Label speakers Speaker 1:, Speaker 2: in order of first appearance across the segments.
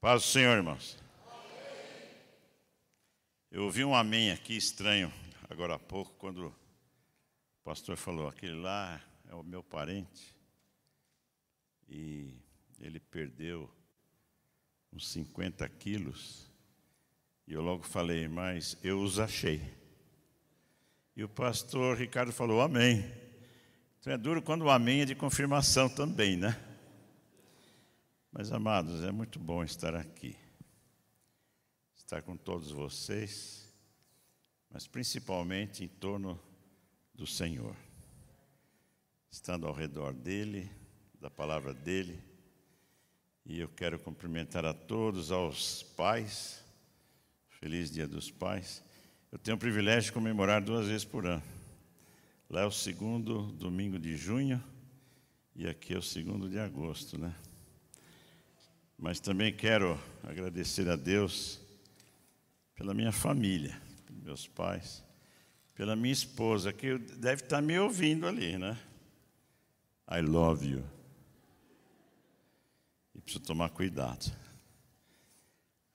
Speaker 1: Paz do Senhor, irmãos. Eu ouvi um amém aqui estranho agora há pouco, quando o pastor falou: aquele lá é o meu parente. E ele perdeu uns 50 quilos. E eu logo falei: mas eu os achei. E o pastor Ricardo falou: amém. Então é duro quando o amém é de confirmação também, né? Mas, amados, é muito bom estar aqui, estar com todos vocês, mas principalmente em torno do Senhor, estando ao redor dEle, da palavra dEle. E eu quero cumprimentar a todos, aos pais, feliz Dia dos Pais. Eu tenho o privilégio de comemorar duas vezes por ano. Lá é o segundo domingo de junho e aqui é o segundo de agosto, né? Mas também quero agradecer a Deus pela minha família, meus pais, pela minha esposa, que deve estar me ouvindo ali, né? I love you. E preciso tomar cuidado.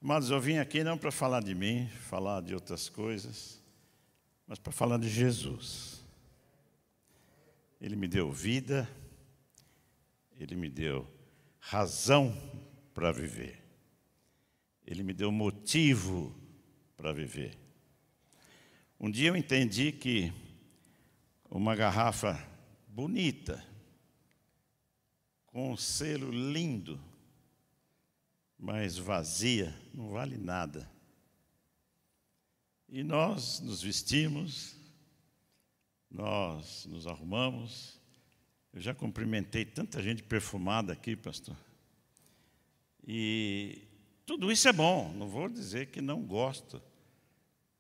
Speaker 1: Amados, eu vim aqui não para falar de mim, falar de outras coisas, mas para falar de Jesus. Ele me deu vida, ele me deu razão para viver. Ele me deu motivo para viver. Um dia eu entendi que uma garrafa bonita, com um selo lindo, mas vazia, não vale nada. E nós nos vestimos, nós nos arrumamos. Eu já cumprimentei tanta gente perfumada aqui, pastor. E tudo isso é bom, não vou dizer que não gosto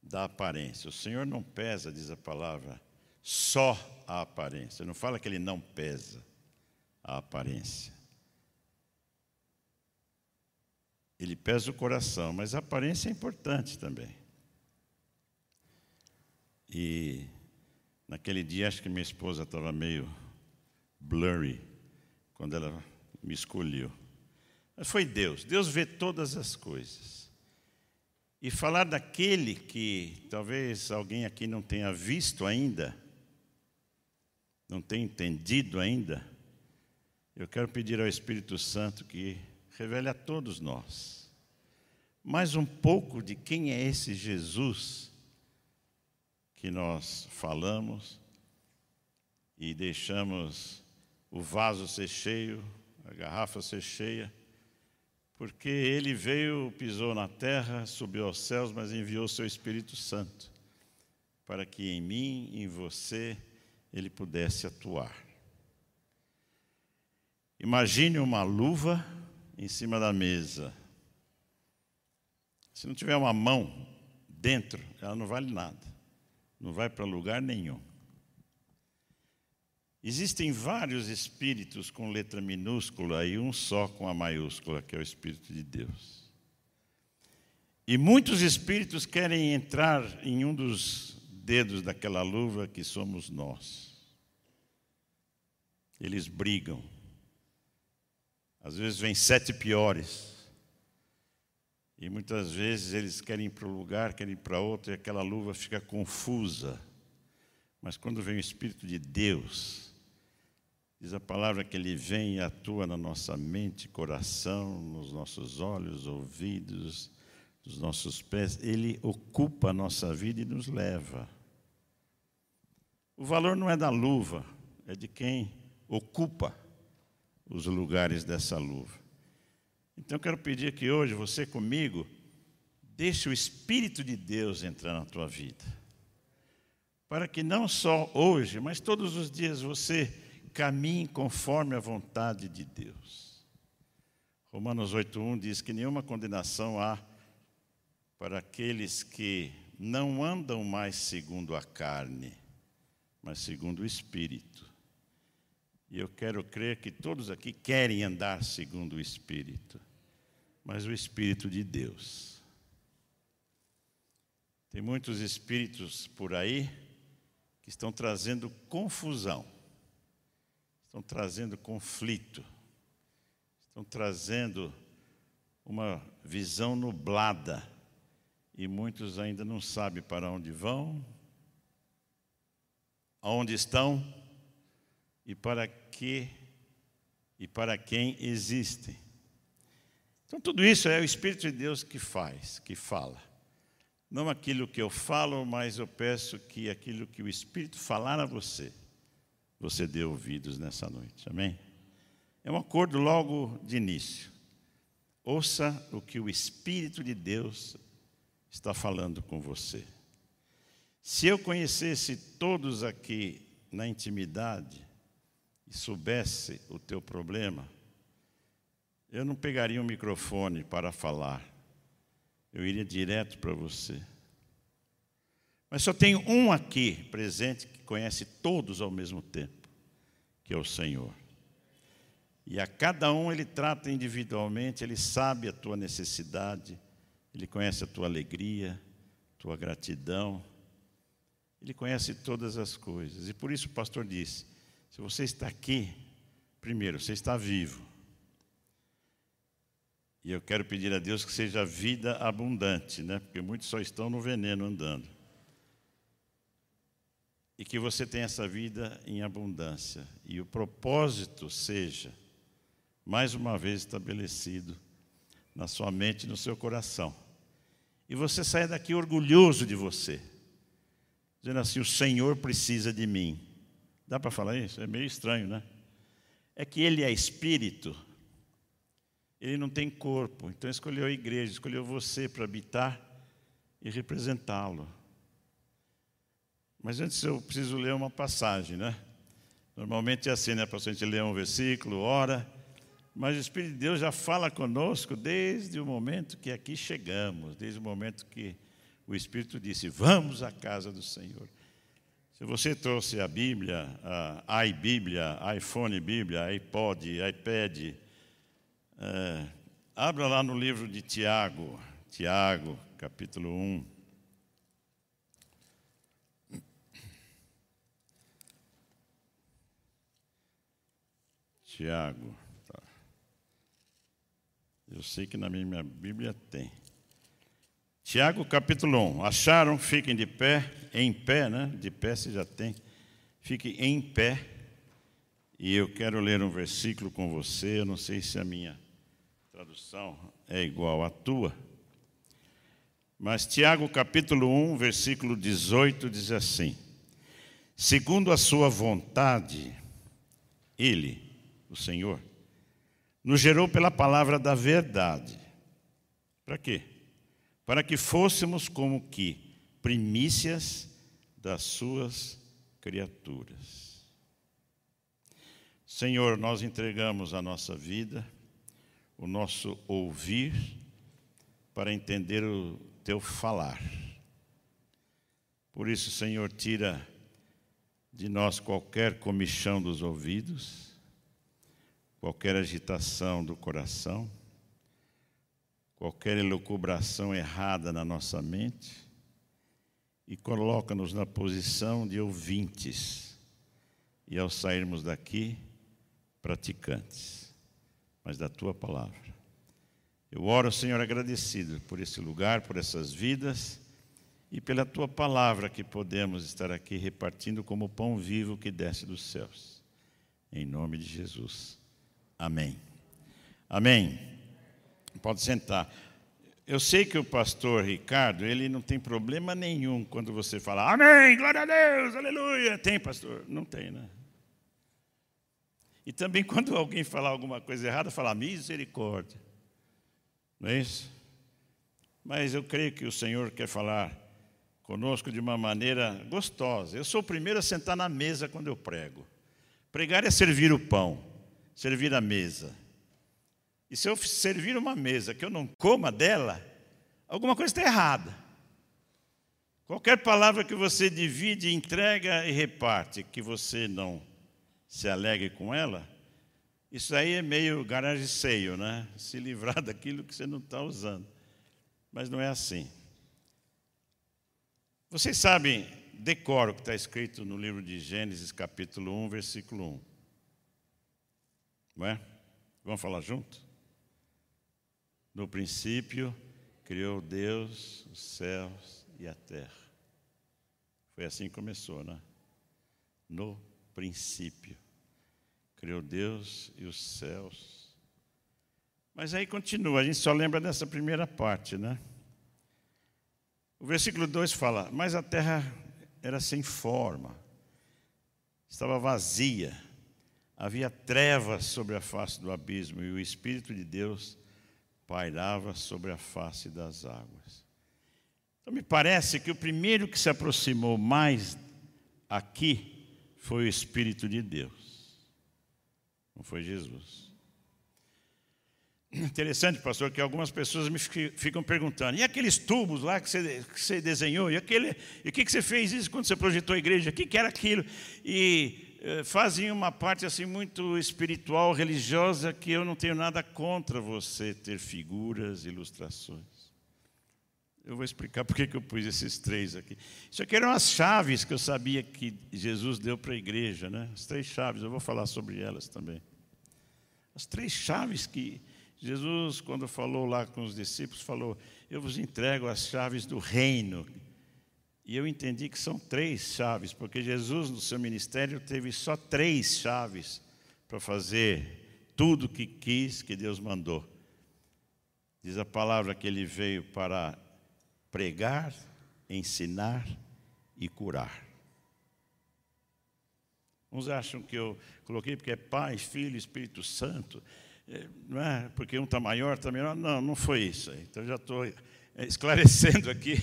Speaker 1: da aparência. O Senhor não pesa, diz a palavra, só a aparência. Não fala que ele não pesa a aparência. Ele pesa o coração, mas a aparência é importante também. E naquele dia, acho que minha esposa estava meio blurry quando ela me escolheu. Mas foi Deus. Deus vê todas as coisas. E falar daquele que talvez alguém aqui não tenha visto ainda, não tenha entendido ainda, eu quero pedir ao Espírito Santo que revele a todos nós mais um pouco de quem é esse Jesus que nós falamos e deixamos o vaso ser cheio, a garrafa ser cheia porque ele veio, pisou na terra, subiu aos céus, mas enviou seu Espírito Santo, para que em mim, em você, ele pudesse atuar. Imagine uma luva em cima da mesa. Se não tiver uma mão dentro, ela não vale nada, não vai para lugar nenhum. Existem vários espíritos com letra minúscula e um só com a maiúscula, que é o Espírito de Deus. E muitos espíritos querem entrar em um dos dedos daquela luva que somos nós. Eles brigam. Às vezes vêm sete piores. E muitas vezes eles querem ir para um lugar, querem ir para outro, e aquela luva fica confusa. Mas quando vem o Espírito de Deus, Diz a palavra que ele vem e atua na nossa mente, coração, nos nossos olhos, ouvidos, nos nossos pés. Ele ocupa a nossa vida e nos leva. O valor não é da luva, é de quem ocupa os lugares dessa luva. Então eu quero pedir que hoje você comigo deixe o Espírito de Deus entrar na tua vida. Para que não só hoje, mas todos os dias você caminhe conforme a vontade de Deus. Romanos 8:1 diz que nenhuma condenação há para aqueles que não andam mais segundo a carne, mas segundo o espírito. E eu quero crer que todos aqui querem andar segundo o espírito, mas o espírito de Deus. Tem muitos espíritos por aí que estão trazendo confusão estão trazendo conflito, estão trazendo uma visão nublada e muitos ainda não sabem para onde vão, aonde estão e para que e para quem existem. Então, tudo isso é o Espírito de Deus que faz, que fala. Não aquilo que eu falo, mas eu peço que aquilo que o Espírito falar a você, você dê ouvidos nessa noite. Amém? É um acordo logo de início. Ouça o que o Espírito de Deus está falando com você. Se eu conhecesse todos aqui na intimidade e soubesse o teu problema, eu não pegaria um microfone para falar, eu iria direto para você. Mas só tem um aqui presente que conhece todos ao mesmo tempo, que é o Senhor. E a cada um ele trata individualmente, ele sabe a tua necessidade, ele conhece a tua alegria, tua gratidão, ele conhece todas as coisas. E por isso o pastor disse: se você está aqui, primeiro, você está vivo. E eu quero pedir a Deus que seja vida abundante, né? Porque muitos só estão no veneno andando. E que você tenha essa vida em abundância. E o propósito seja, mais uma vez estabelecido na sua mente e no seu coração e você saia daqui orgulhoso de você, dizendo assim: o Senhor precisa de mim. Dá para falar isso? É meio estranho, né? É que ele é espírito, ele não tem corpo, então escolheu a igreja, escolheu você para habitar e representá-lo. Mas antes eu preciso ler uma passagem, né? Normalmente é assim, né? Para a gente ler um versículo, ora, mas o Espírito de Deus já fala conosco desde o momento que aqui chegamos, desde o momento que o Espírito disse: Vamos à casa do Senhor. Se você trouxe a Bíblia, a iBíblia, iPhone Bíblia, iPod, iPad, é, abra lá no livro de Tiago, Tiago, capítulo 1. Tiago. Eu sei que na minha Bíblia tem. Tiago capítulo 1. Acharam? Fiquem de pé, em pé, né? De pé se já tem. Fiquem em pé. E eu quero ler um versículo com você. Eu não sei se a minha tradução é igual à tua. Mas Tiago capítulo 1, versículo 18 diz assim: Segundo a sua vontade, ele, o Senhor, nos gerou pela palavra da verdade. Para quê? Para que fôssemos como que primícias das suas criaturas. Senhor, nós entregamos a nossa vida, o nosso ouvir, para entender o teu falar. Por isso, Senhor, tira de nós qualquer comichão dos ouvidos qualquer agitação do coração, qualquer elucubração errada na nossa mente e coloca-nos na posição de ouvintes e ao sairmos daqui, praticantes, mas da tua palavra. Eu oro, Senhor, agradecido por esse lugar, por essas vidas e pela tua palavra que podemos estar aqui repartindo como pão vivo que desce dos céus. Em nome de Jesus. Amém. Amém. Pode sentar. Eu sei que o pastor Ricardo, ele não tem problema nenhum quando você fala Amém, glória a Deus, aleluia. Tem, pastor? Não tem, né? E também quando alguém falar alguma coisa errada, falar misericórdia. Não é isso? Mas eu creio que o Senhor quer falar conosco de uma maneira gostosa. Eu sou o primeiro a sentar na mesa quando eu prego. Pregar é servir o pão servir a mesa. E se eu servir uma mesa que eu não coma dela, alguma coisa está errada. Qualquer palavra que você divide, entrega e reparte, que você não se alegre com ela, isso aí é meio garagem seio, né? Se livrar daquilo que você não está usando. Mas não é assim. Vocês sabem, decoro o que está escrito no livro de Gênesis, capítulo 1, versículo 1. Não é? Vamos falar junto? No princípio, criou Deus os céus e a terra. Foi assim que começou, né? No princípio, criou Deus e os céus. Mas aí continua, a gente só lembra dessa primeira parte, né? O versículo 2 fala: Mas a terra era sem forma, estava vazia, havia trevas sobre a face do abismo, e o Espírito de Deus pairava sobre a face das águas. Então, me parece que o primeiro que se aproximou mais aqui foi o Espírito de Deus, não foi Jesus. Interessante, pastor, que algumas pessoas me ficam perguntando: e aqueles tubos lá que você, que você desenhou? E, aquele, e o que, que você fez isso quando você projetou a igreja? O que, que era aquilo? E eh, fazem uma parte assim muito espiritual, religiosa, que eu não tenho nada contra você ter figuras, ilustrações. Eu vou explicar por que eu pus esses três aqui. Isso aqui eram as chaves que eu sabia que Jesus deu para a igreja, né? As três chaves, eu vou falar sobre elas também. As três chaves que Jesus, quando falou lá com os discípulos, falou: Eu vos entrego as chaves do reino. E eu entendi que são três chaves, porque Jesus, no seu ministério, teve só três chaves para fazer tudo o que quis, que Deus mandou. Diz a palavra que ele veio para pregar, ensinar e curar. Uns acham que eu coloquei porque é Pai, Filho, Espírito Santo. É, não é porque um está maior, está menor. Não, não foi isso. Então já estou esclarecendo aqui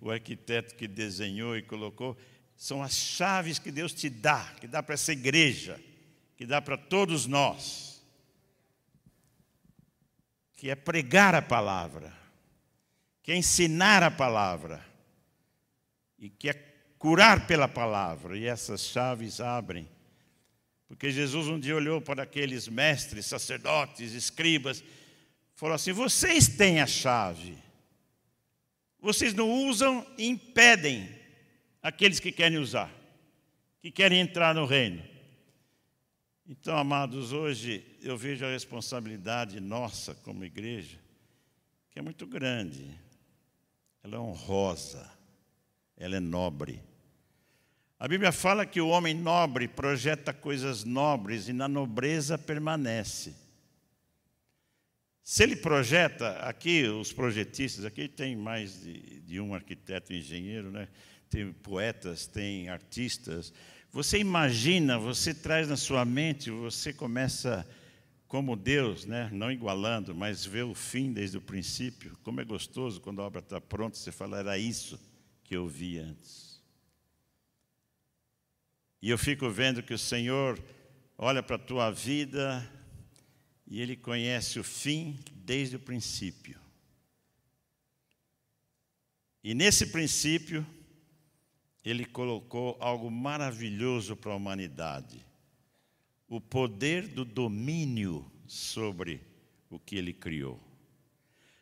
Speaker 1: o arquiteto que desenhou e colocou. São as chaves que Deus te dá, que dá para essa igreja, que dá para todos nós. Que é pregar a palavra, que é ensinar a palavra, e que é curar pela palavra. E essas chaves abrem porque Jesus um dia olhou para aqueles mestres, sacerdotes, escribas, falou assim: vocês têm a chave. Vocês não usam e impedem aqueles que querem usar, que querem entrar no reino. Então, amados, hoje eu vejo a responsabilidade nossa como igreja, que é muito grande. Ela é honrosa, ela é nobre. A Bíblia fala que o homem nobre projeta coisas nobres e na nobreza permanece. Se ele projeta, aqui os projetistas, aqui tem mais de, de um arquiteto engenheiro, né? tem poetas, tem artistas. Você imagina, você traz na sua mente, você começa como Deus, né? não igualando, mas vê o fim desde o princípio. Como é gostoso quando a obra está pronta, você fala, era isso que eu vi antes. E eu fico vendo que o Senhor olha para a tua vida e Ele conhece o fim desde o princípio. E nesse princípio, Ele colocou algo maravilhoso para a humanidade: o poder do domínio sobre o que Ele criou.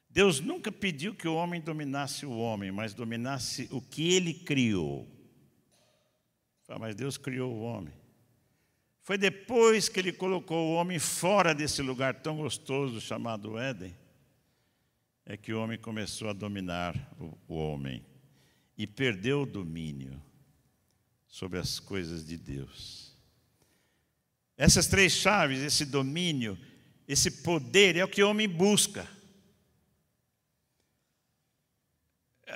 Speaker 1: Deus nunca pediu que o homem dominasse o homem, mas dominasse o que Ele criou. Mas Deus criou o homem. Foi depois que ele colocou o homem fora desse lugar tão gostoso chamado Éden, é que o homem começou a dominar o homem e perdeu o domínio sobre as coisas de Deus. Essas três chaves, esse domínio, esse poder, é o que o homem busca.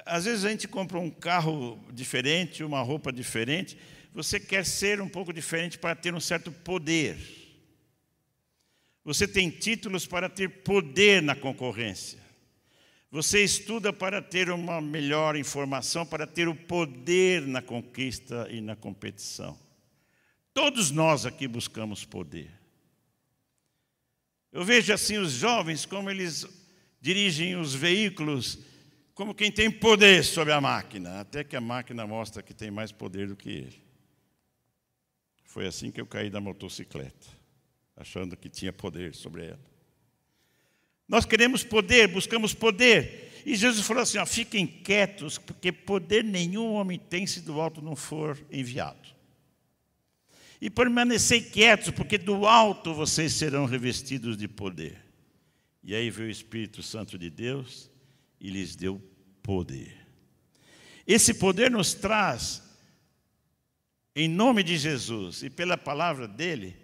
Speaker 1: Às vezes a gente compra um carro diferente, uma roupa diferente, você quer ser um pouco diferente para ter um certo poder. Você tem títulos para ter poder na concorrência. Você estuda para ter uma melhor informação, para ter o poder na conquista e na competição. Todos nós aqui buscamos poder. Eu vejo assim os jovens, como eles dirigem os veículos, como quem tem poder sobre a máquina, até que a máquina mostra que tem mais poder do que ele. Foi assim que eu caí da motocicleta, achando que tinha poder sobre ela. Nós queremos poder, buscamos poder. E Jesus falou assim: ó, fiquem quietos, porque poder nenhum homem tem se do alto não for enviado. E permanecer quietos, porque do alto vocês serão revestidos de poder. E aí veio o Espírito Santo de Deus e lhes deu poder. Esse poder nos traz, em nome de Jesus e pela palavra dele,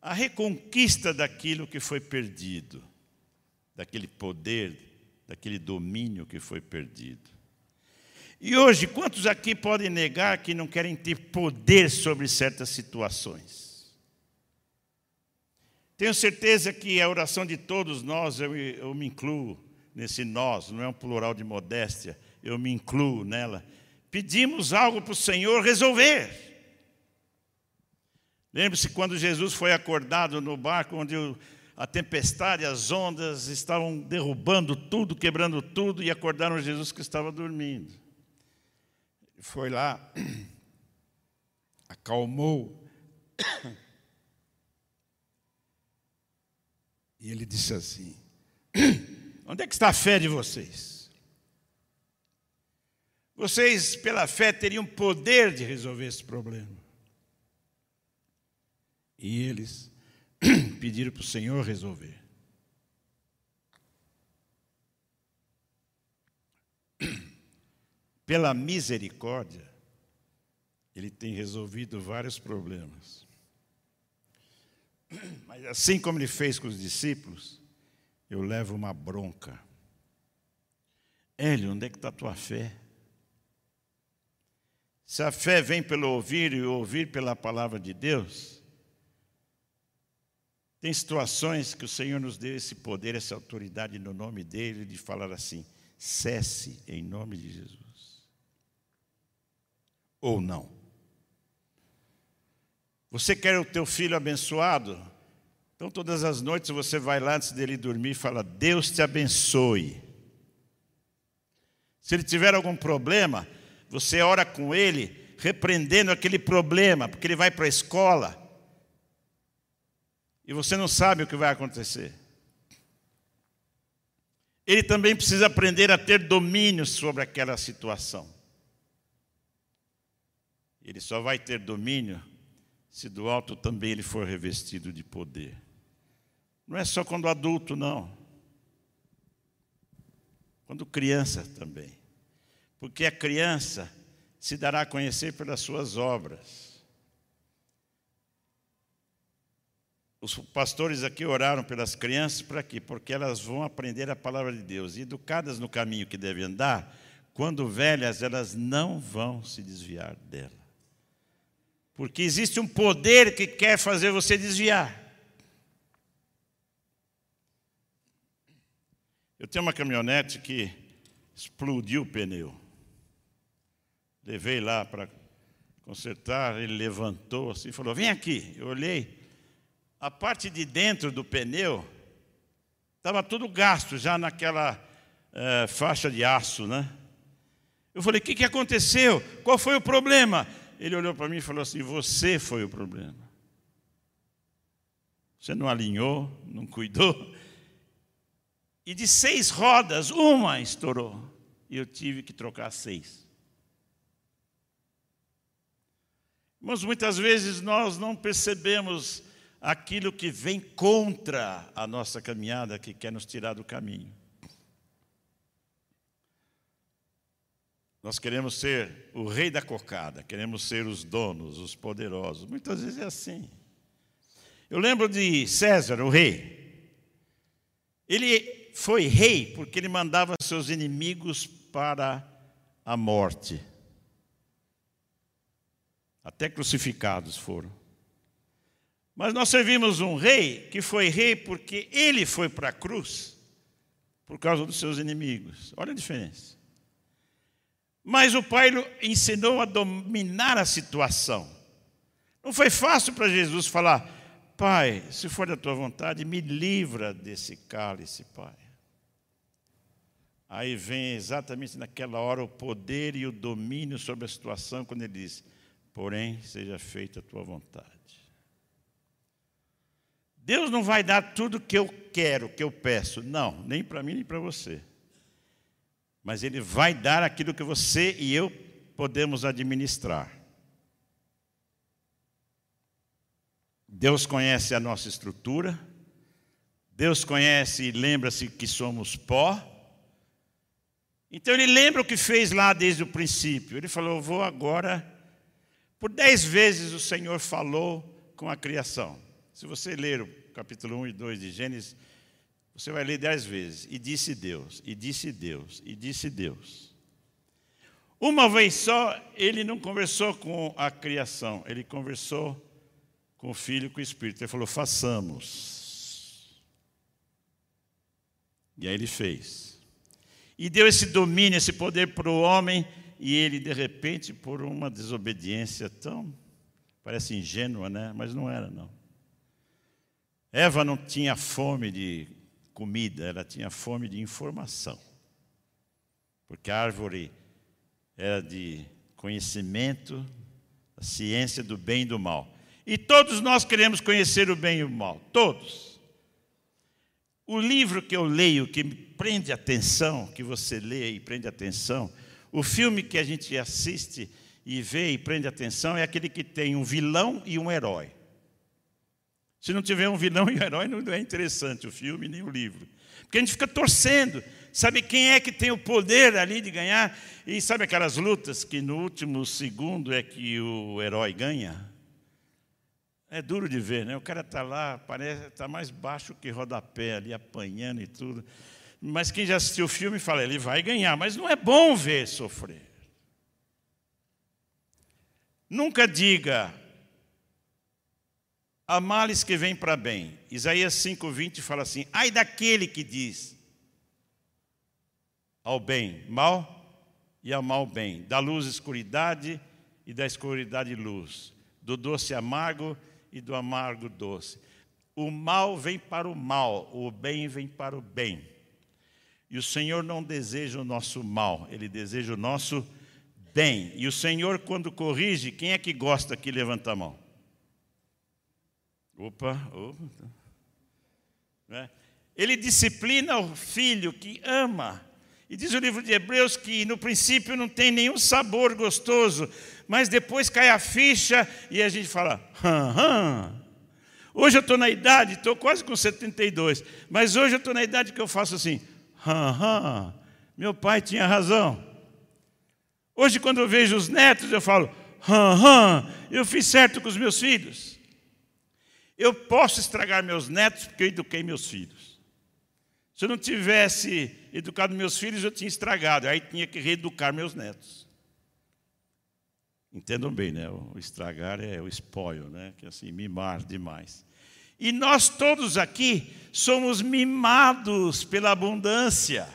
Speaker 1: a reconquista daquilo que foi perdido, daquele poder, daquele domínio que foi perdido. E hoje, quantos aqui podem negar que não querem ter poder sobre certas situações? Tenho certeza que a oração de todos nós, eu, eu me incluo nesse nós, não é um plural de modéstia, eu me incluo nela. Pedimos algo para o Senhor resolver. Lembre-se quando Jesus foi acordado no barco, onde a tempestade, as ondas estavam derrubando tudo, quebrando tudo, e acordaram Jesus que estava dormindo. Foi lá, acalmou, e ele disse assim: Onde é que está a fé de vocês? Vocês, pela fé, teriam poder de resolver esse problema. E eles pediram para o Senhor resolver. Pela misericórdia, ele tem resolvido vários problemas. Mas assim como ele fez com os discípulos, eu levo uma bronca. Hélio, onde é que está a tua fé? Se a fé vem pelo ouvir e ouvir pela palavra de Deus, tem situações que o Senhor nos deu esse poder, essa autoridade no nome dele, de falar assim: cesse em nome de Jesus. Ou não. Você quer o teu filho abençoado? Então, todas as noites você vai lá antes dele dormir e fala: Deus te abençoe. Se ele tiver algum problema, você ora com ele, repreendendo aquele problema, porque ele vai para a escola e você não sabe o que vai acontecer. Ele também precisa aprender a ter domínio sobre aquela situação. Ele só vai ter domínio se do alto também ele for revestido de poder. Não é só quando adulto, não. Quando criança também. Porque a criança se dará a conhecer pelas suas obras. Os pastores aqui oraram pelas crianças para quê? Porque elas vão aprender a palavra de Deus. E educadas no caminho que devem andar, quando velhas, elas não vão se desviar dela. Porque existe um poder que quer fazer você desviar. Eu tenho uma caminhonete que explodiu o pneu. Levei lá para consertar, ele levantou assim e falou: Vem aqui. Eu olhei, a parte de dentro do pneu estava tudo gasto já naquela é, faixa de aço, né? Eu falei: o que, que aconteceu? Qual foi o problema? Ele olhou para mim e falou assim: Você foi o problema. Você não alinhou, não cuidou. E de seis rodas, uma estourou. E eu tive que trocar seis. Mas muitas vezes nós não percebemos aquilo que vem contra a nossa caminhada, que quer nos tirar do caminho. Nós queremos ser o rei da cocada, queremos ser os donos, os poderosos. Muitas vezes é assim. Eu lembro de César, o rei. Ele foi rei porque ele mandava seus inimigos para a morte. Até crucificados foram. Mas nós servimos um rei que foi rei porque ele foi para a cruz por causa dos seus inimigos. Olha a diferença. Mas o pai ensinou a dominar a situação. Não foi fácil para Jesus falar: Pai, se for da tua vontade, me livra desse cálice, Pai. Aí vem exatamente naquela hora o poder e o domínio sobre a situação, quando ele diz: Porém, seja feita a tua vontade. Deus não vai dar tudo que eu quero, que eu peço. Não, nem para mim nem para você. Mas Ele vai dar aquilo que você e eu podemos administrar. Deus conhece a nossa estrutura, Deus conhece e lembra-se que somos pó. Então ele lembra o que fez lá desde o princípio. Ele falou: Vou agora. Por dez vezes o Senhor falou com a criação. Se você ler o capítulo 1 e 2 de Gênesis, você vai ler dez vezes. E disse Deus, e disse Deus, e disse Deus. Uma vez só, ele não conversou com a criação, ele conversou com o Filho com o Espírito. Ele falou: façamos. E aí ele fez. E deu esse domínio, esse poder para o homem, e ele, de repente, por uma desobediência tão, parece ingênua, né? Mas não era, não. Eva não tinha fome de comida, ela tinha fome de informação. Porque a árvore era de conhecimento, a ciência do bem e do mal. E todos nós queremos conhecer o bem e o mal, todos. O livro que eu leio, que prende atenção, que você lê e prende atenção, o filme que a gente assiste e vê e prende atenção é aquele que tem um vilão e um herói. Se não tiver um vilão e um herói, não é interessante o filme nem o livro. Porque a gente fica torcendo, sabe quem é que tem o poder ali de ganhar? E sabe aquelas lutas que no último segundo é que o herói ganha? É duro de ver, né? O cara está lá, parece está mais baixo que rodapé ali, apanhando e tudo. Mas quem já assistiu o filme fala, ele vai ganhar, mas não é bom ver sofrer. Nunca diga, há males que vêm para bem. Isaías 5,20 fala assim: ai daquele que diz ao bem mal e ao mal bem, da luz escuridade e da escuridade luz, do doce amargo e do amargo doce. O mal vem para o mal, o bem vem para o bem. E o Senhor não deseja o nosso mal, Ele deseja o nosso bem. E o Senhor, quando corrige, quem é que gosta que levanta a mão? Opa, opa. Né? Ele disciplina o filho que ama. E diz o livro de Hebreus que no princípio não tem nenhum sabor gostoso, mas depois cai a ficha e a gente fala, hã. Hoje eu estou na idade, estou quase com 72, mas hoje eu estou na idade que eu faço assim, hã. Meu pai tinha razão. Hoje, quando eu vejo os netos, eu falo, hã, eu fiz certo com os meus filhos. Eu posso estragar meus netos porque eu eduquei meus filhos. Se eu não tivesse educado meus filhos, eu tinha estragado, aí tinha que reeducar meus netos. Entendam bem, né? O estragar é o espólio, né? Que é assim, mimar demais. E nós todos aqui somos mimados pela abundância.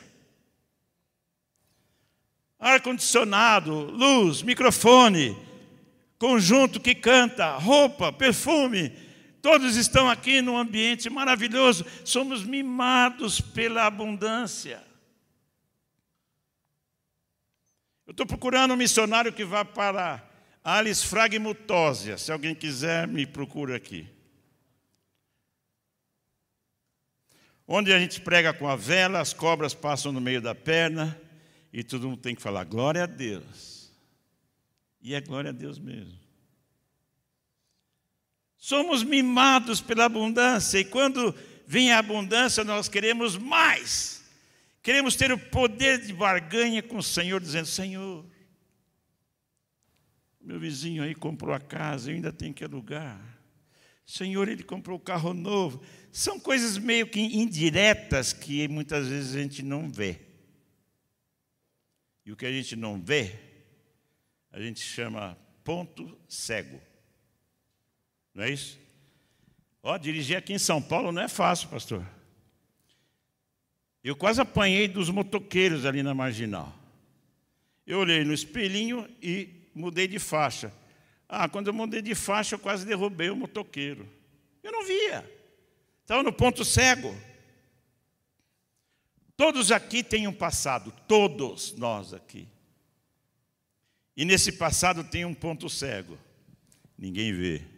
Speaker 1: Ar-condicionado, luz, microfone, conjunto que canta, roupa, perfume, todos estão aqui num ambiente maravilhoso. Somos mimados pela abundância. Eu estou procurando um missionário que vá para Alis fragmutosia. Se alguém quiser, me procura aqui. Onde a gente prega com a vela, as cobras passam no meio da perna e todo mundo tem que falar glória a Deus. E é glória a Deus mesmo. Somos mimados pela abundância e quando vem a abundância nós queremos mais. Queremos ter o poder de barganha com o Senhor, dizendo: Senhor, meu vizinho aí comprou a casa, eu ainda tenho que alugar. Senhor, ele comprou o carro novo. São coisas meio que indiretas que muitas vezes a gente não vê. E o que a gente não vê, a gente chama ponto cego. Não é isso? Ó, dirigir aqui em São Paulo não é fácil, pastor. Eu quase apanhei dos motoqueiros ali na marginal. Eu olhei no espelhinho e mudei de faixa. Ah, quando eu mudei de faixa, eu quase derrubei o motoqueiro. Eu não via. Estava no ponto cego. Todos aqui têm um passado, todos nós aqui. E nesse passado tem um ponto cego. Ninguém vê.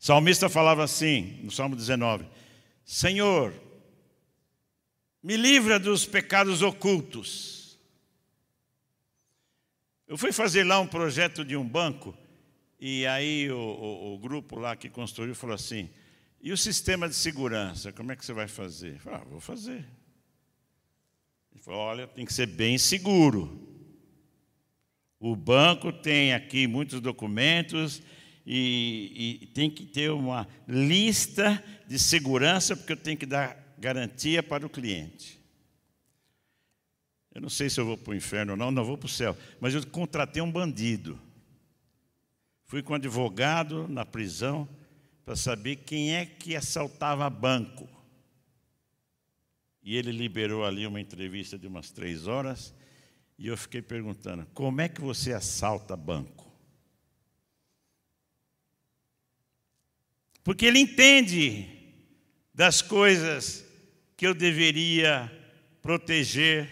Speaker 1: O salmista falava assim, no Salmo 19: Senhor, me livra dos pecados ocultos. Eu fui fazer lá um projeto de um banco, e aí o, o, o grupo lá que construiu falou assim: E o sistema de segurança, como é que você vai fazer? Eu falei, ah, vou fazer. Ele falou, olha, tem que ser bem seguro. O banco tem aqui muitos documentos e, e, tem que ter uma lista de segurança, porque eu tenho que dar garantia para o cliente. Eu não sei se eu vou para o inferno ou não, não vou para o céu, mas eu contratei um bandido. Fui com um advogado na prisão para saber quem é que assaltava banco. E ele liberou ali uma entrevista de umas três horas, e eu fiquei perguntando: como é que você assalta banco? Porque ele entende das coisas que eu deveria proteger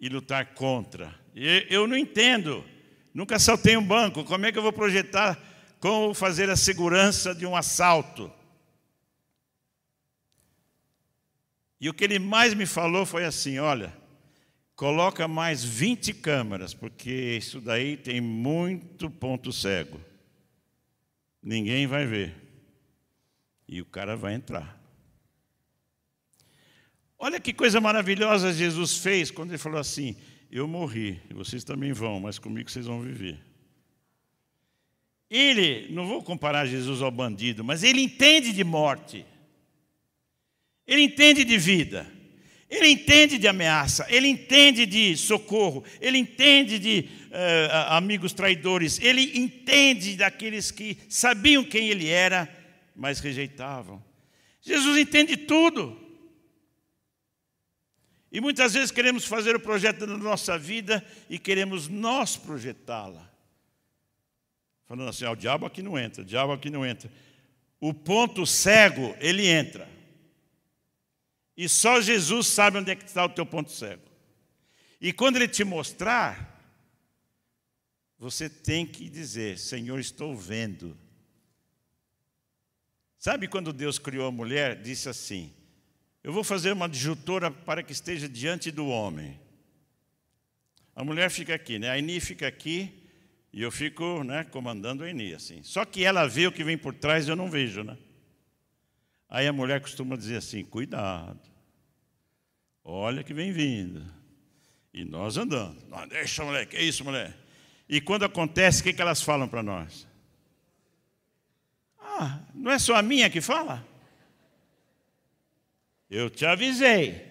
Speaker 1: e lutar contra. Eu não entendo Nunca assaltei um banco. Como é que eu vou projetar como fazer a segurança de um assalto? E o que ele mais me falou foi assim: olha, coloca mais 20 câmeras, porque isso daí tem muito ponto cego. Ninguém vai ver. E o cara vai entrar. Olha que coisa maravilhosa Jesus fez quando ele falou assim: eu morri, vocês também vão, mas comigo vocês vão viver. Ele, não vou comparar Jesus ao bandido, mas ele entende de morte. Ele entende de vida. Ele entende de ameaça, ele entende de socorro, ele entende de uh, amigos traidores, ele entende daqueles que sabiam quem ele era, mas rejeitavam. Jesus entende tudo. E muitas vezes queremos fazer o projeto da nossa vida e queremos nós projetá-la. Falando assim, ah, o diabo aqui não entra, o diabo aqui não entra. O ponto cego, ele entra. E só Jesus sabe onde é que está o teu ponto cego. E quando ele te mostrar, você tem que dizer: Senhor, estou vendo. Sabe quando Deus criou a mulher? Disse assim: eu vou fazer uma adjutora para que esteja diante do homem. A mulher fica aqui, né? A Eni fica aqui e eu fico né, comandando a Eni, assim. Só que ela vê o que vem por trás e eu não vejo, né? Aí a mulher costuma dizer assim: cuidado, olha que vem vindo. E nós andando. Não, deixa, mulher, que é isso, mulher? E quando acontece, o que, que elas falam para nós? Ah, não é só a minha que fala? Eu te avisei.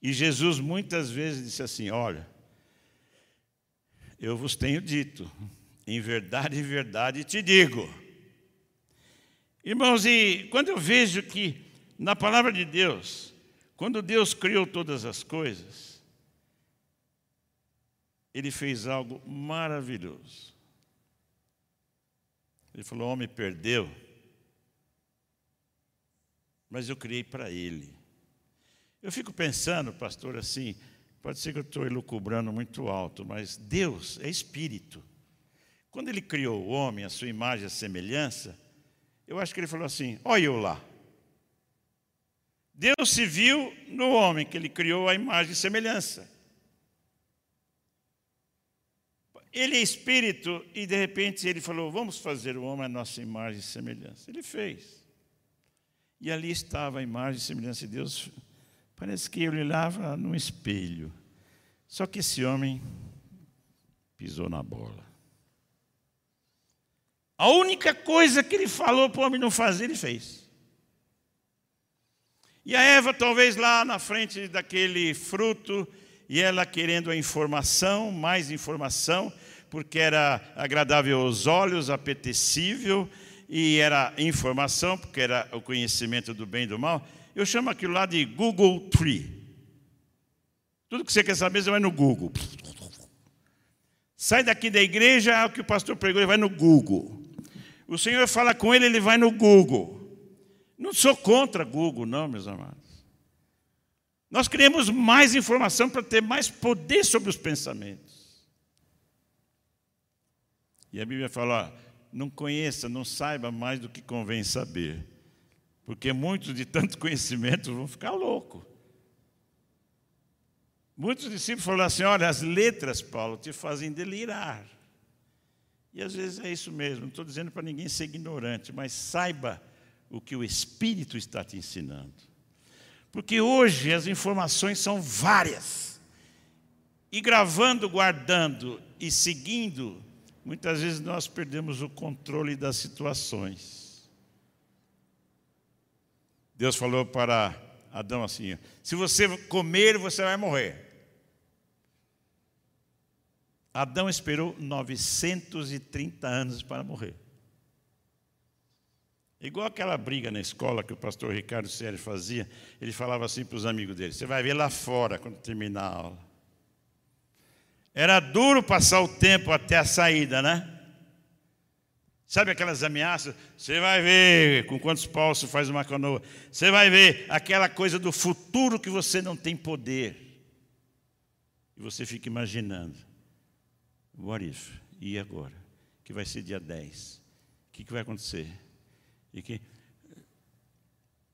Speaker 1: E Jesus muitas vezes disse assim: Olha, eu vos tenho dito, em verdade, em verdade te digo. Irmãos, e quando eu vejo que na palavra de Deus, quando Deus criou todas as coisas, Ele fez algo maravilhoso. Ele falou: o homem perdeu mas eu criei para ele. Eu fico pensando, pastor, assim, pode ser que eu estou elucubrando muito alto, mas Deus é espírito. Quando ele criou o homem, a sua imagem, a semelhança, eu acho que ele falou assim: olha eu lá. Deus se viu no homem que ele criou a imagem e semelhança. Ele é espírito e de repente ele falou: Vamos fazer o homem a nossa imagem e semelhança. Ele fez. E ali estava a imagem e semelhança de Deus. Parece que ele olhava num espelho. Só que esse homem pisou na bola. A única coisa que ele falou para o homem não fazer, ele fez. E a Eva, talvez lá na frente daquele fruto, e ela querendo a informação, mais informação, porque era agradável aos olhos, apetecível, e era informação, porque era o conhecimento do bem e do mal. Eu chamo aquilo lá de Google Tree. Tudo que você quer saber, você vai no Google. Sai daqui da igreja, é o que o pastor pregou, ele vai no Google. O Senhor fala com ele, ele vai no Google. Não sou contra Google, não, meus amados. Nós queremos mais informação para ter mais poder sobre os pensamentos. E a Bíblia fala: não conheça, não saiba mais do que convém saber. Porque muitos de tanto conhecimento vão ficar loucos. Muitos discípulos falaram assim: olha, as letras, Paulo, te fazem delirar. E às vezes é isso mesmo, não estou dizendo para ninguém ser ignorante, mas saiba o que o Espírito está te ensinando. Porque hoje as informações são várias. E gravando, guardando e seguindo, muitas vezes nós perdemos o controle das situações. Deus falou para Adão assim: se você comer, você vai morrer. Adão esperou 930 anos para morrer. Igual aquela briga na escola que o pastor Ricardo Sérgio fazia, ele falava assim para os amigos dele: Você vai ver lá fora quando terminar a aula. Era duro passar o tempo até a saída, né? Sabe aquelas ameaças? Você vai ver com quantos paus você faz uma canoa. Você vai ver aquela coisa do futuro que você não tem poder. E você fica imaginando. What if? E agora? Que vai ser dia 10. O que, que vai acontecer? E que...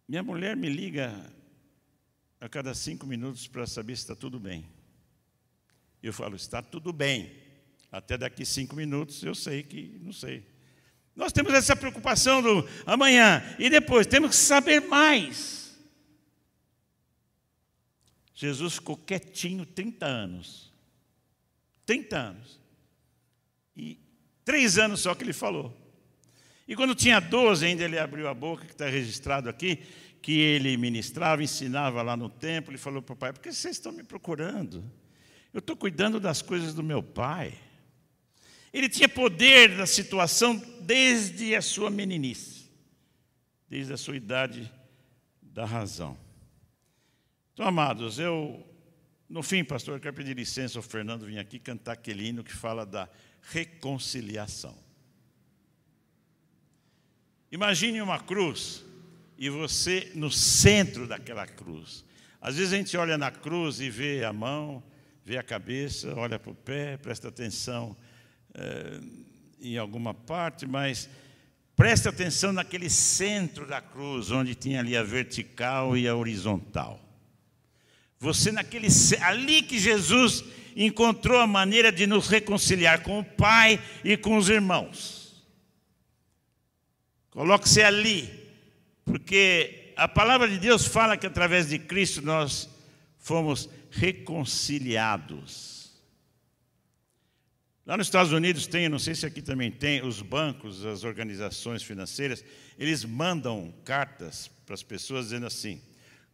Speaker 1: Minha mulher me liga a cada cinco minutos para saber se está tudo bem. Eu falo, está tudo bem. Até daqui cinco minutos eu sei que não sei. Nós temos essa preocupação do amanhã e depois, temos que saber mais. Jesus ficou quietinho 30 anos. 30 anos. E três anos só que ele falou. E quando tinha 12, ainda ele abriu a boca, que está registrado aqui, que ele ministrava, ensinava lá no templo, e falou para o pai: Por que vocês estão me procurando? Eu estou cuidando das coisas do meu pai. Ele tinha poder da situação desde a sua meninice, desde a sua idade da razão. Então, amados, eu, no fim, pastor, eu quero pedir licença ao Fernando vir aqui cantar aquele hino que fala da reconciliação. Imagine uma cruz e você no centro daquela cruz. Às vezes a gente olha na cruz e vê a mão, vê a cabeça, olha para o pé, presta atenção é, em alguma parte, mas presta atenção naquele centro da cruz, onde tinha ali a vertical e a horizontal. Você naquele ali que Jesus encontrou a maneira de nos reconciliar com o Pai e com os irmãos. Coloque-se ali, porque a palavra de Deus fala que através de Cristo nós fomos reconciliados. Lá nos Estados Unidos tem, não sei se aqui também tem, os bancos, as organizações financeiras, eles mandam cartas para as pessoas dizendo assim: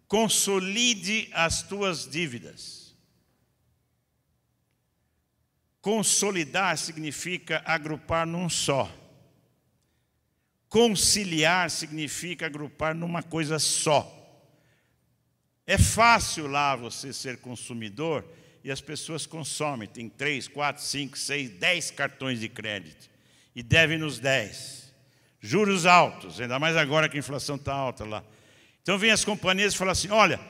Speaker 1: consolide as tuas dívidas. Consolidar significa agrupar num só. Conciliar significa agrupar numa coisa só. É fácil lá você ser consumidor e as pessoas consomem. Tem três, quatro, cinco, seis, dez cartões de crédito. E deve nos dez. Juros altos, ainda mais agora que a inflação está alta lá. Então vem as companhias e falam assim: olha,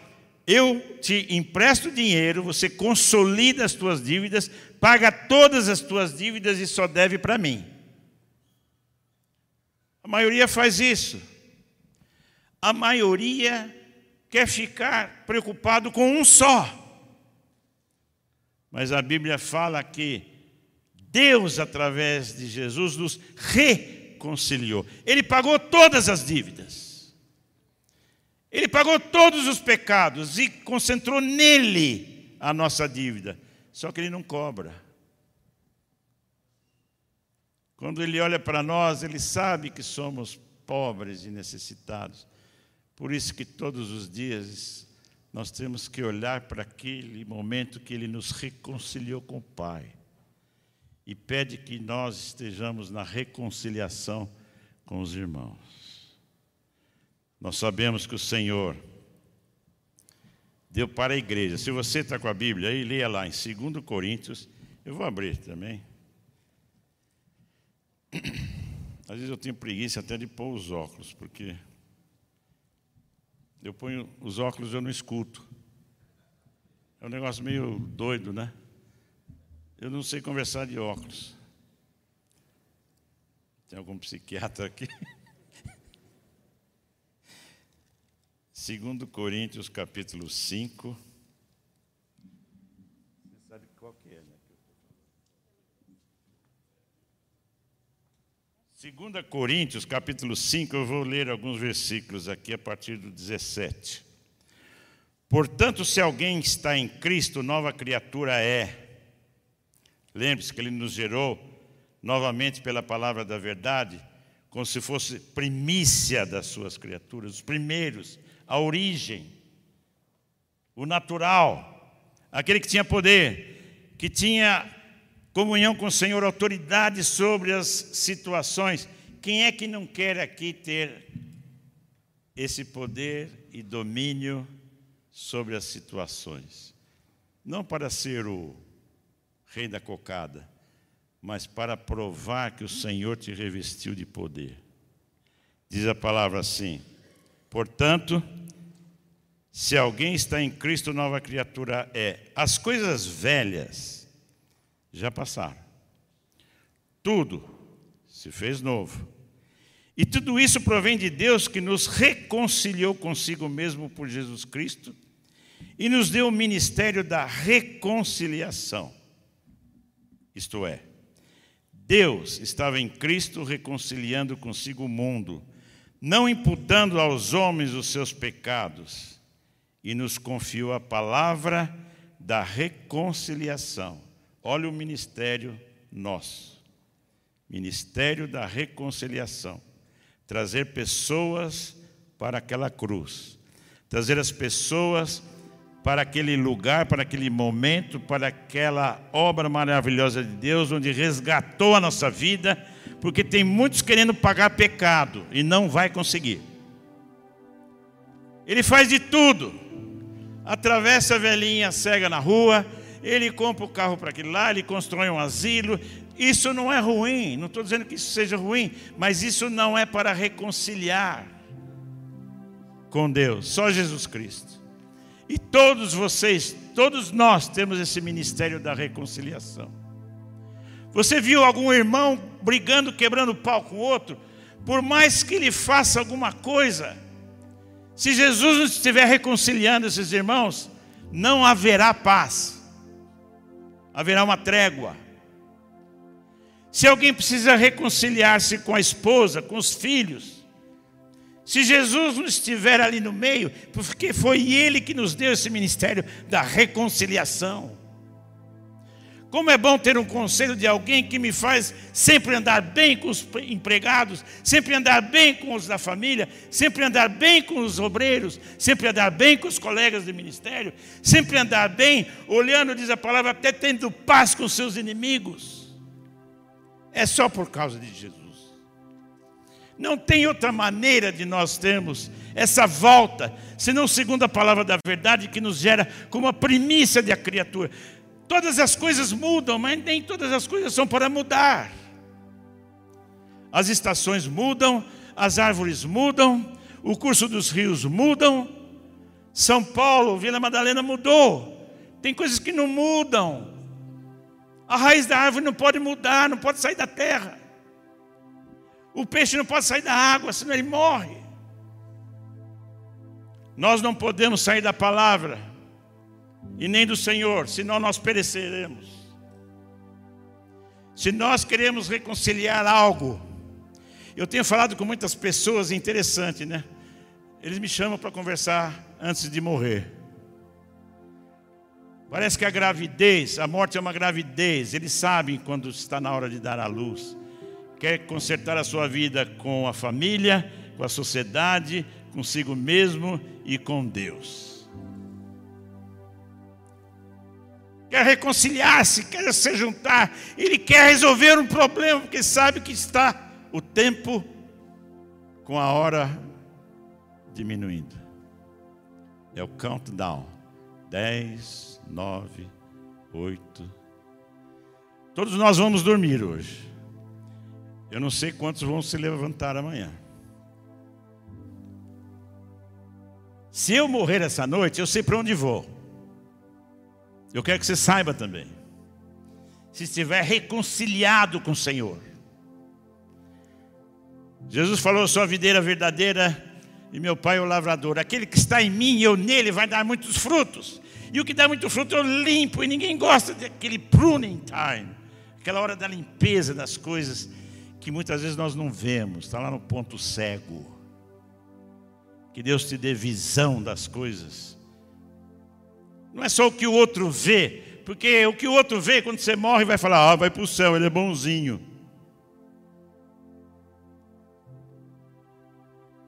Speaker 1: eu te empresto dinheiro, você consolida as tuas dívidas, paga todas as tuas dívidas e só deve para mim. A maioria faz isso. A maioria quer ficar preocupado com um só. Mas a Bíblia fala que Deus, através de Jesus, nos reconciliou. Ele pagou todas as dívidas. Ele pagou todos os pecados e concentrou nele a nossa dívida. Só que ele não cobra. Quando ele olha para nós, ele sabe que somos pobres e necessitados. Por isso que todos os dias nós temos que olhar para aquele momento que ele nos reconciliou com o Pai. E pede que nós estejamos na reconciliação com os irmãos. Nós sabemos que o Senhor deu para a igreja. Se você está com a Bíblia aí, leia lá em 2 Coríntios. Eu vou abrir também. Às vezes eu tenho preguiça até de pôr os óculos, porque eu ponho os óculos e eu não escuto. É um negócio meio doido, né? Eu não sei conversar de óculos. Tem algum psiquiatra aqui? Segundo Coríntios capítulo 5. Você sabe qual que é, né? 2 Coríntios, capítulo 5, eu vou ler alguns versículos aqui a partir do 17. Portanto, se alguém está em Cristo, nova criatura é. Lembre-se que ele nos gerou novamente pela palavra da verdade, como se fosse primícia das suas criaturas, os primeiros, a origem, o natural, aquele que tinha poder, que tinha comunhão com o Senhor, autoridade sobre as situações. Quem é que não quer aqui ter esse poder e domínio sobre as situações? Não para ser o rei da cocada, mas para provar que o Senhor te revestiu de poder. Diz a palavra assim: portanto, se alguém está em Cristo, nova criatura é. As coisas velhas já passaram. Tudo se fez novo. E tudo isso provém de Deus que nos reconciliou consigo mesmo por Jesus Cristo e nos deu o ministério da reconciliação. Isto é, Deus estava em Cristo reconciliando consigo o mundo, não imputando aos homens os seus pecados, e nos confiou a palavra da reconciliação. Olha o ministério nosso. Ministério da reconciliação. Trazer pessoas para aquela cruz. Trazer as pessoas para aquele lugar, para aquele momento, para aquela obra maravilhosa de Deus, onde resgatou a nossa vida, porque tem muitos querendo pagar pecado e não vai conseguir. Ele faz de tudo. Atravessa a velhinha cega na rua, ele compra o carro para aquele lá, ele constrói um asilo. Isso não é ruim, não estou dizendo que isso seja ruim, mas isso não é para reconciliar com Deus, só Jesus Cristo. E todos vocês, todos nós temos esse ministério da reconciliação. Você viu algum irmão brigando, quebrando pau com o outro? Por mais que ele faça alguma coisa, se Jesus não estiver reconciliando esses irmãos, não haverá paz haverá uma trégua. Se alguém precisa reconciliar-se com a esposa, com os filhos, se Jesus não estiver ali no meio, porque foi Ele que nos deu esse ministério da reconciliação. Como é bom ter um conselho de alguém que me faz sempre andar bem com os empregados, sempre andar bem com os da família, sempre andar bem com os obreiros, sempre andar bem com os colegas do ministério, sempre andar bem, olhando, diz a palavra, até tendo paz com seus inimigos. É só por causa de Jesus. Não tem outra maneira de nós termos essa volta, senão segundo a palavra da verdade que nos gera como a primícia da criatura. Todas as coisas mudam, mas nem todas as coisas são para mudar. As estações mudam, as árvores mudam, o curso dos rios mudam. São Paulo, Vila Madalena mudou. Tem coisas que não mudam. A raiz da árvore não pode mudar, não pode sair da terra. O peixe não pode sair da água, senão ele morre. Nós não podemos sair da palavra e nem do Senhor, senão nós pereceremos. Se nós queremos reconciliar algo, eu tenho falado com muitas pessoas, interessante, né? Eles me chamam para conversar antes de morrer. Parece que a gravidez, a morte é uma gravidez, eles sabem quando está na hora de dar à luz. Quer consertar a sua vida com a família, com a sociedade, consigo mesmo e com Deus. Quer reconciliar-se, quer se juntar, ele quer resolver um problema, porque sabe que está o tempo com a hora diminuindo. É o countdown. 10, 9, 8. Todos nós vamos dormir hoje. Eu não sei quantos vão se levantar amanhã. Se eu morrer essa noite, eu sei para onde vou. Eu quero que você saiba também. Se estiver reconciliado com o Senhor. Jesus falou: sou a videira verdadeira e meu pai é o lavrador. Aquele que está em mim e eu nele vai dar muitos frutos. E o que dá muito fruto eu limpo. E ninguém gosta daquele pruning time aquela hora da limpeza das coisas que muitas vezes nós não vemos, está lá no ponto cego. Que Deus te dê visão das coisas. Não é só o que o outro vê, porque o que o outro vê, quando você morre, vai falar: ah, vai para o céu, ele é bonzinho.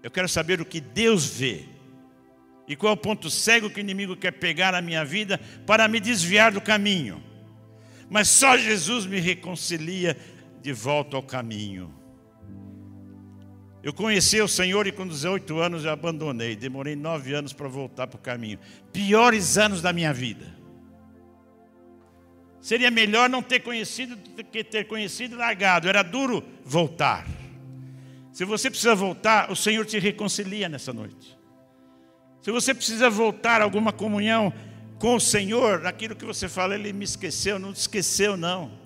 Speaker 1: Eu quero saber o que Deus vê. E qual é o ponto cego que o inimigo quer pegar na minha vida para me desviar do caminho. Mas só Jesus me reconcilia de volta ao caminho. Eu conheci o Senhor e com 18 anos eu abandonei. Demorei nove anos para voltar para o caminho. Piores anos da minha vida. Seria melhor não ter conhecido do que ter conhecido e largado. Era duro voltar. Se você precisa voltar, o Senhor te reconcilia nessa noite. Se você precisa voltar a alguma comunhão com o Senhor, aquilo que você fala, Ele me esqueceu, não te esqueceu, não.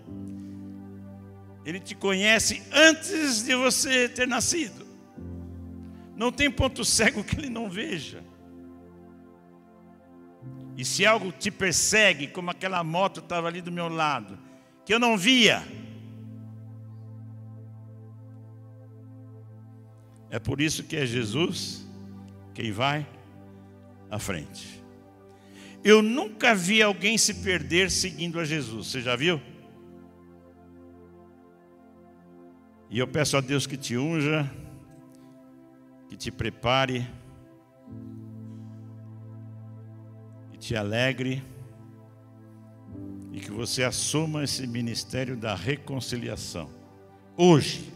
Speaker 1: Ele te conhece antes de você ter nascido. Não tem ponto cego que Ele não veja. E se algo te persegue, como aquela moto estava ali do meu lado, que eu não via, É por isso que é Jesus quem vai à frente. Eu nunca vi alguém se perder seguindo a Jesus. Você já viu? E eu peço a Deus que te unja, que te prepare, que te alegre e que você assuma esse ministério da reconciliação. Hoje.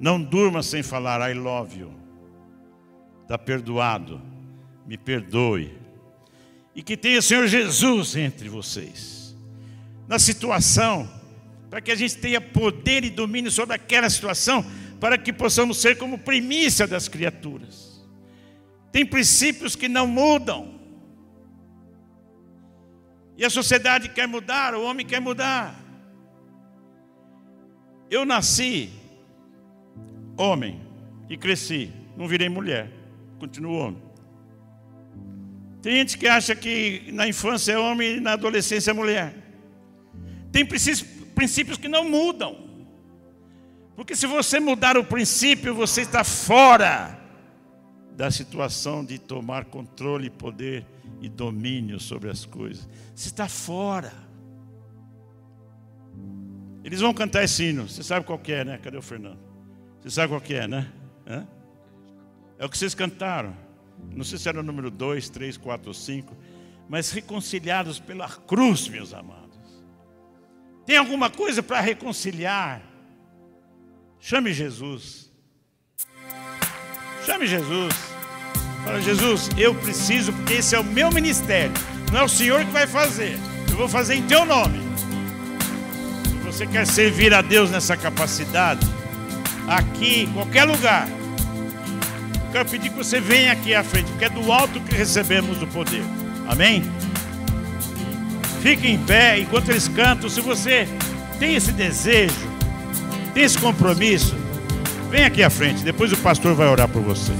Speaker 1: Não durma sem falar I love you. Está perdoado. Me perdoe. E que tenha o Senhor Jesus entre vocês. Na situação, para que a gente tenha poder e domínio sobre aquela situação, para que possamos ser como primícia das criaturas. Tem princípios que não mudam. E a sociedade quer mudar, o homem quer mudar. Eu nasci homem e cresci, não virei mulher, continuo homem. Tem gente que acha que na infância é homem e na adolescência é mulher. Tem princípios que não mudam. Porque se você mudar o princípio, você está fora da situação de tomar controle, poder e domínio sobre as coisas. Você está fora. Eles vão cantar esse hino. Você sabe qual é, né? Cadê o Fernando? Você sabe qual é, né? É o que vocês cantaram. Não sei se era o número 2, 3, 4 ou 5. Mas reconciliados pela cruz, meus amados. Tem alguma coisa para reconciliar? Chame Jesus. Chame Jesus. Fala, Jesus, eu preciso, porque esse é o meu ministério. Não é o Senhor que vai fazer. Eu vou fazer em teu nome. Se você quer servir a Deus nessa capacidade, aqui, em qualquer lugar. Eu quero pedir que você venha aqui à frente, porque é do alto que recebemos o poder. Amém? Fique em pé enquanto eles cantam. Se você tem esse desejo, tem esse compromisso, vem aqui à frente. Depois o pastor vai orar por você.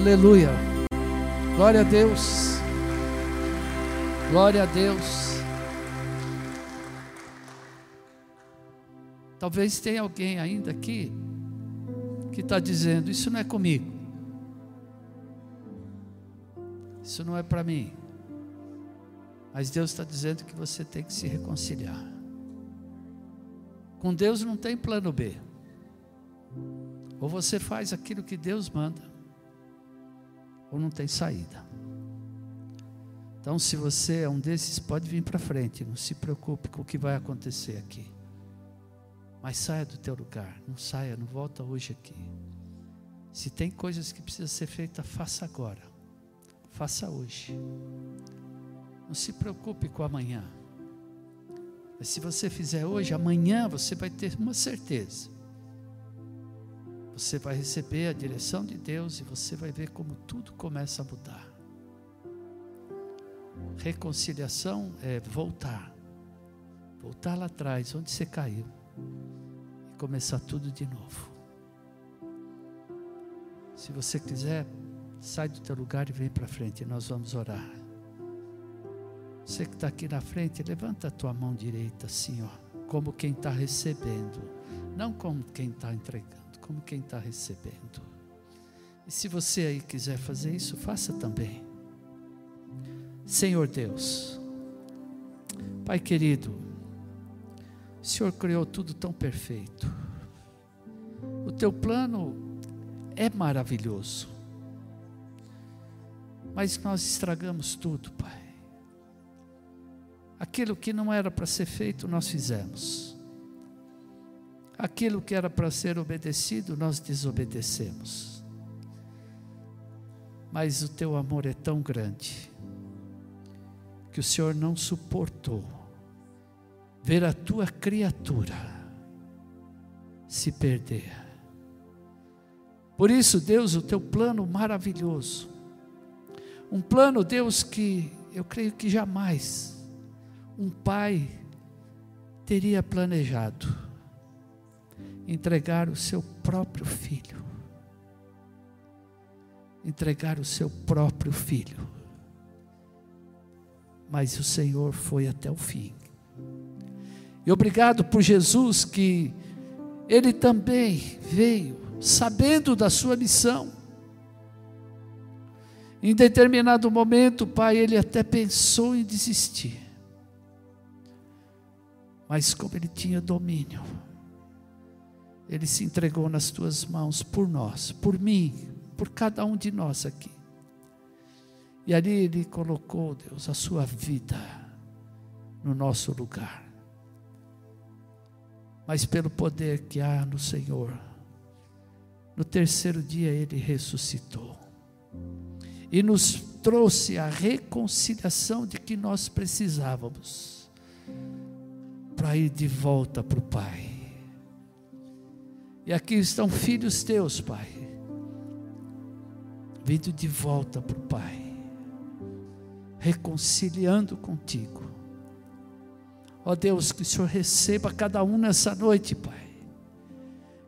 Speaker 2: Aleluia. Glória a Deus. Glória a Deus. Talvez tenha alguém ainda aqui que está dizendo: Isso não é comigo. Isso não é para mim. Mas Deus está dizendo que você tem que se reconciliar. Com Deus não tem plano B. Ou você faz aquilo que Deus manda, ou não tem saída. Então, se você é um desses, pode vir para frente, não se preocupe com o que vai acontecer aqui. Mas saia do teu lugar, não saia, não volta hoje aqui. Se tem coisas que precisam ser feitas, faça agora. Faça hoje. Não se preocupe com amanhã. Mas se você fizer hoje, amanhã você vai ter uma certeza. Você vai receber a direção de Deus e você vai ver como tudo começa a mudar. Reconciliação é voltar. Voltar lá atrás, onde você caiu. E começar tudo de novo. Se você quiser, sai do teu lugar e vem para frente. Nós vamos orar. Você que está aqui na frente, levanta a tua mão direita assim, ó, como quem está recebendo, não como quem está entregando, como quem está recebendo. E se você aí quiser fazer isso, faça também. Senhor Deus, Pai querido, o Senhor criou tudo tão perfeito. O teu plano é maravilhoso. Mas nós estragamos tudo, Pai. Aquilo que não era para ser feito, nós fizemos. Aquilo que era para ser obedecido, nós desobedecemos. Mas o teu amor é tão grande que o Senhor não suportou ver a tua criatura se perder. Por isso, Deus, o teu plano maravilhoso, um plano, Deus, que eu creio que jamais um pai teria planejado entregar o seu próprio filho. Entregar o seu próprio filho mas o Senhor foi até o fim. E obrigado por Jesus que ele também veio sabendo da sua missão. Em determinado momento, Pai, ele até pensou em desistir. Mas como ele tinha domínio, ele se entregou nas tuas mãos por nós, por mim, por cada um de nós aqui. E ali Ele colocou, Deus, a sua vida no nosso lugar. Mas pelo poder que há no Senhor, no terceiro dia Ele ressuscitou e nos trouxe a reconciliação de que nós precisávamos para ir de volta para o Pai. E aqui estão filhos teus, Pai, vindo de volta para o Pai reconciliando contigo. Ó Deus, que o Senhor receba cada um nessa noite, Pai.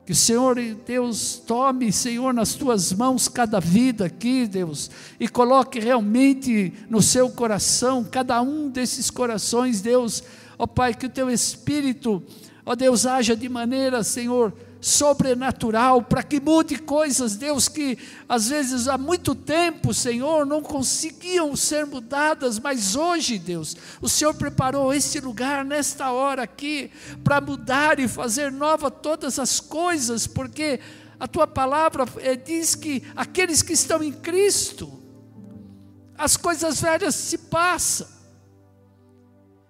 Speaker 2: Que o Senhor, Deus, tome, Senhor, nas tuas mãos cada vida aqui, Deus, e coloque realmente no seu coração, cada um desses corações, Deus, ó Pai, que o teu Espírito, ó Deus, haja de maneira, Senhor, sobrenatural, para que mude coisas, Deus, que às vezes há muito tempo, Senhor, não conseguiam ser mudadas, mas hoje, Deus, o Senhor preparou esse lugar, nesta hora aqui, para mudar e fazer nova todas as coisas, porque a tua palavra é, diz que aqueles que estão em Cristo, as coisas velhas se passam.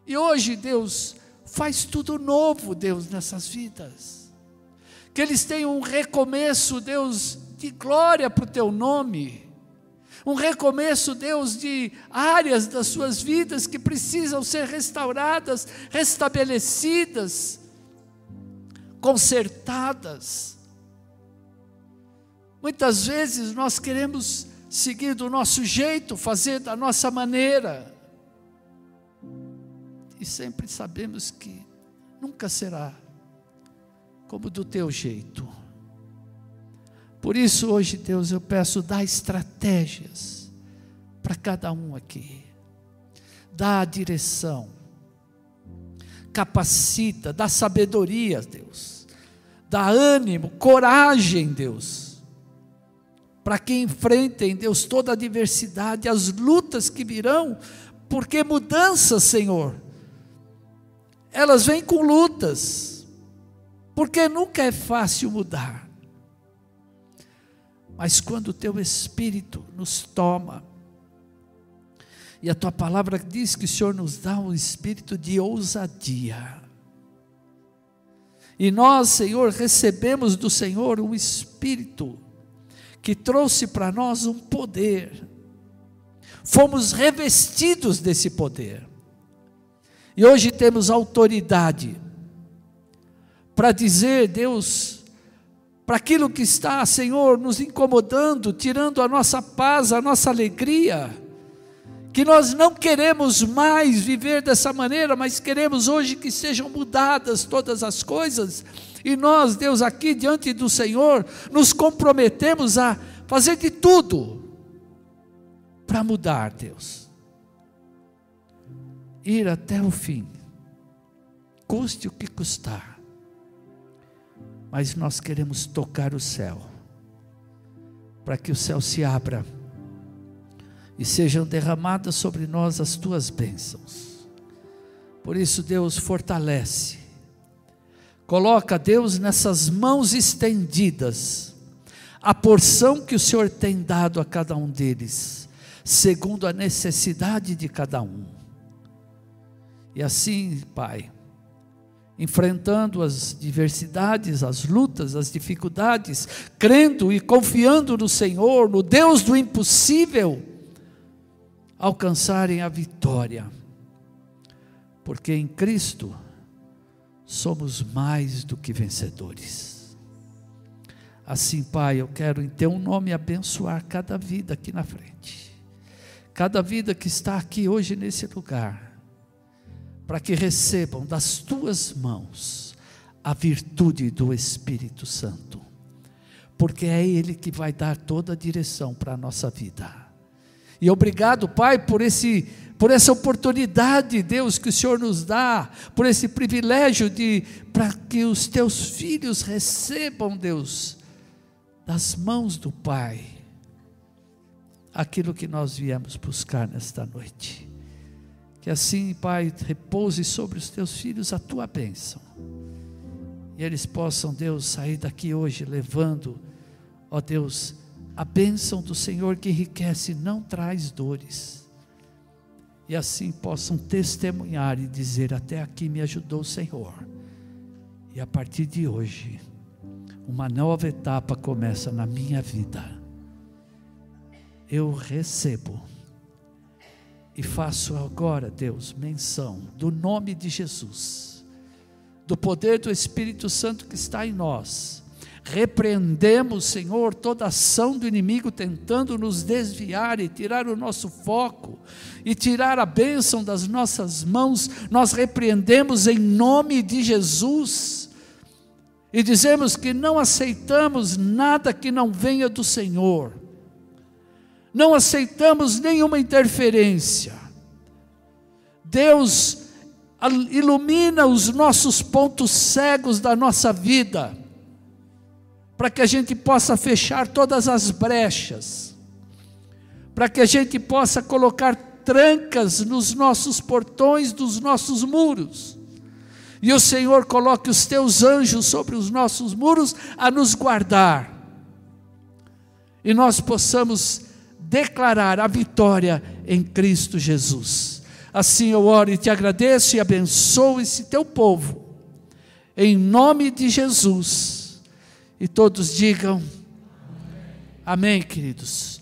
Speaker 2: E hoje, Deus, faz tudo novo, Deus, nessas vidas que eles tenham um recomeço, Deus, de glória para o teu nome. Um recomeço, Deus, de áreas das suas vidas que precisam ser restauradas, restabelecidas, consertadas. Muitas vezes nós queremos seguir do nosso jeito, fazer da nossa maneira, e sempre sabemos que nunca será como do teu jeito. Por isso, hoje, Deus, eu peço, dá estratégias para cada um aqui, dá a direção, capacita, dá sabedoria, Deus, dá ânimo, coragem, Deus, para que enfrentem, Deus, toda a adversidade, as lutas que virão, porque mudanças, Senhor, elas vêm com lutas, porque nunca é fácil mudar. Mas quando o teu Espírito nos toma, e a tua palavra diz que o Senhor nos dá um espírito de ousadia. E nós, Senhor, recebemos do Senhor um espírito que trouxe para nós um poder. Fomos revestidos desse poder. E hoje temos autoridade para dizer, Deus, para aquilo que está, Senhor, nos incomodando, tirando a nossa paz, a nossa alegria que nós não queremos mais viver dessa maneira, mas queremos hoje que sejam mudadas todas as coisas, e nós, Deus, aqui diante do Senhor, nos comprometemos a fazer de tudo para mudar, Deus, ir até o fim, custe o que custar, mas nós queremos tocar o céu, para que o céu se abra e sejam derramadas sobre nós as tuas bênçãos. Por isso, Deus, fortalece, coloca, Deus, nessas mãos estendidas, a porção que o Senhor tem dado a cada um deles, segundo a necessidade de cada um. E assim, Pai, enfrentando as diversidades, as lutas, as dificuldades, crendo e confiando no Senhor, no Deus do impossível, alcançarem a vitória, porque em Cristo somos mais do que vencedores. Assim, Pai, eu quero em Teu nome abençoar cada vida aqui na frente, cada vida que está aqui hoje nesse lugar, para que recebam das Tuas mãos a virtude do Espírito Santo, porque é Ele que vai dar toda a direção para a nossa vida e obrigado, Pai, por esse por essa oportunidade, Deus, que o Senhor nos dá, por esse privilégio de para que os teus filhos recebam, Deus, das mãos do Pai, aquilo que nós viemos buscar nesta noite. Que assim, Pai, repouse sobre os teus filhos a tua bênção. E eles possam, Deus, sair daqui hoje levando, ó Deus, a bênção do Senhor que enriquece não traz dores. E assim possam testemunhar e dizer: Até aqui me ajudou o Senhor. E a partir de hoje, uma nova etapa começa na minha vida. Eu recebo e faço agora, Deus, menção do nome de Jesus, do poder do Espírito Santo que está em nós Repreendemos, Senhor, toda ação do inimigo tentando nos desviar e tirar o nosso foco e tirar a bênção das nossas mãos. Nós repreendemos em nome de Jesus e dizemos que não aceitamos nada que não venha do Senhor. Não aceitamos nenhuma interferência. Deus ilumina os nossos pontos cegos da nossa vida para que a gente possa fechar todas as brechas, para que a gente possa colocar trancas nos nossos portões dos nossos muros. E o Senhor coloque os teus anjos sobre os nossos muros a nos guardar. E nós possamos declarar a vitória em Cristo Jesus. Assim eu oro e te agradeço e abençoo esse teu povo. Em nome de Jesus. E todos digam amém, queridos.